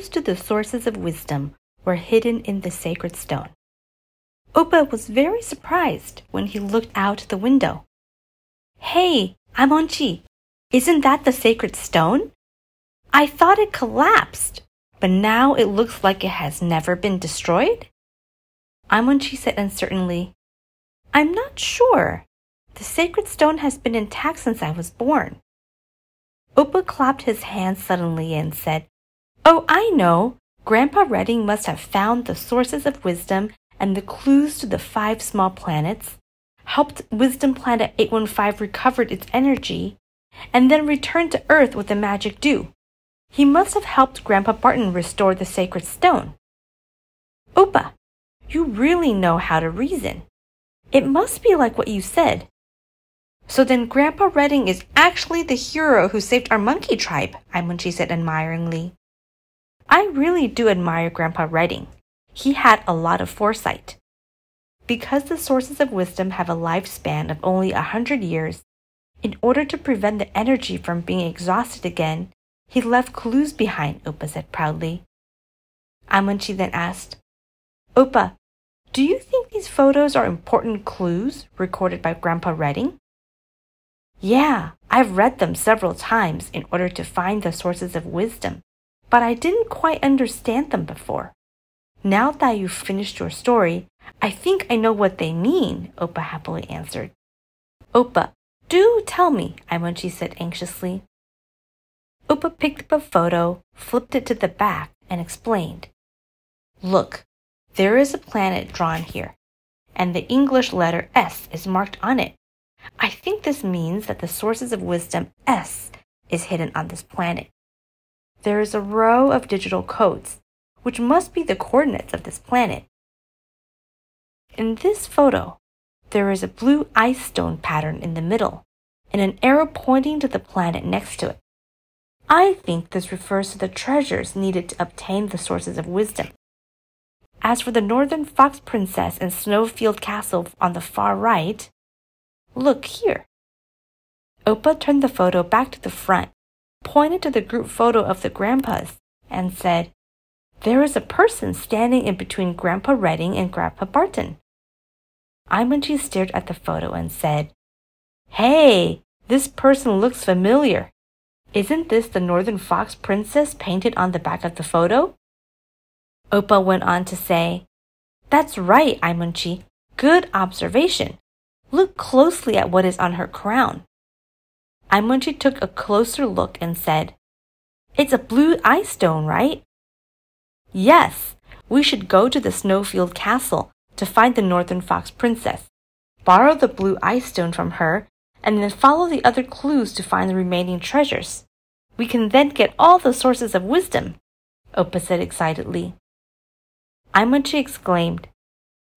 clues to the sources of wisdom were hidden in the sacred stone. Opa was very surprised when he looked out the window. Hey, Aimonchi, isn't that the sacred stone? I thought it collapsed, but now it looks like it has never been destroyed. Aimonchi said uncertainly, I'm not sure. The sacred stone has been intact since I was born. Opa clapped his hands suddenly and said, Oh, I know. Grandpa Redding must have found the sources of wisdom and the clues to the five small planets, helped Wisdom Planet 815 recover its energy, and then returned to Earth with the magic dew. He must have helped Grandpa Barton restore the sacred stone. Opa, you really know how to reason. It must be like what you said. So then Grandpa Redding is actually the hero who saved our monkey tribe, Aimonchi said admiringly. I really do admire Grandpa Redding. He had a lot of foresight. Because the sources of wisdom have a lifespan of only a hundred years, in order to prevent the energy from being exhausted again, he left clues behind, Opa said proudly. Aimonchi then asked, Opa, do you think these photos are important clues recorded by Grandpa Redding? Yeah, I've read them several times in order to find the sources of wisdom, but I didn't quite understand them before. Now that you've finished your story, I think I know what they mean, Opa happily answered. Opa, do tell me, Aimonchi said anxiously. Opa picked up a photo, flipped it to the back, and explained. Look, there is a planet drawn here, and the English letter S is marked on it. I think this means that the sources of wisdom S is hidden on this planet. There is a row of digital codes, which must be the coordinates of this planet. In this photo, there is a blue ice stone pattern in the middle and an arrow pointing to the planet next to it. I think this refers to the treasures needed to obtain the sources of wisdom. As for the Northern Fox Princess and Snowfield Castle on the far right, look here. Opa turned the photo back to the front, pointed to the group photo of the grandpas, and said, There is a person standing in between Grandpa Redding and Grandpa Barton. Aimonchi stared at the photo and said, Hey, this person looks familiar. Isn't this the Northern Fox Princess painted on the back of the photo? Opa went on to say, That's right, Aimonchi. Good observation. Look closely at what is on her crown. Aimonchi took a closer look and said, It's a blue ice stone, right? Yes, we should go to the Snowfield Castle to find the Northern Fox Princess, borrow the blue ice stone from her, and then follow the other clues to find the remaining treasures. We can then get all the sources of wisdom, Opa said excitedly. Aimonchi exclaimed,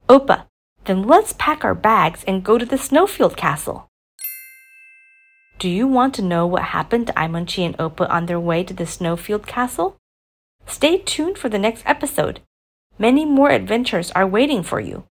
Opa, then let's pack our bags and go to the Snowfield Castle. Do you want to know what happened to Aimonchi and Opa on their way to the Snowfield Castle? Stay tuned for the next episode. Many more adventures are waiting for you.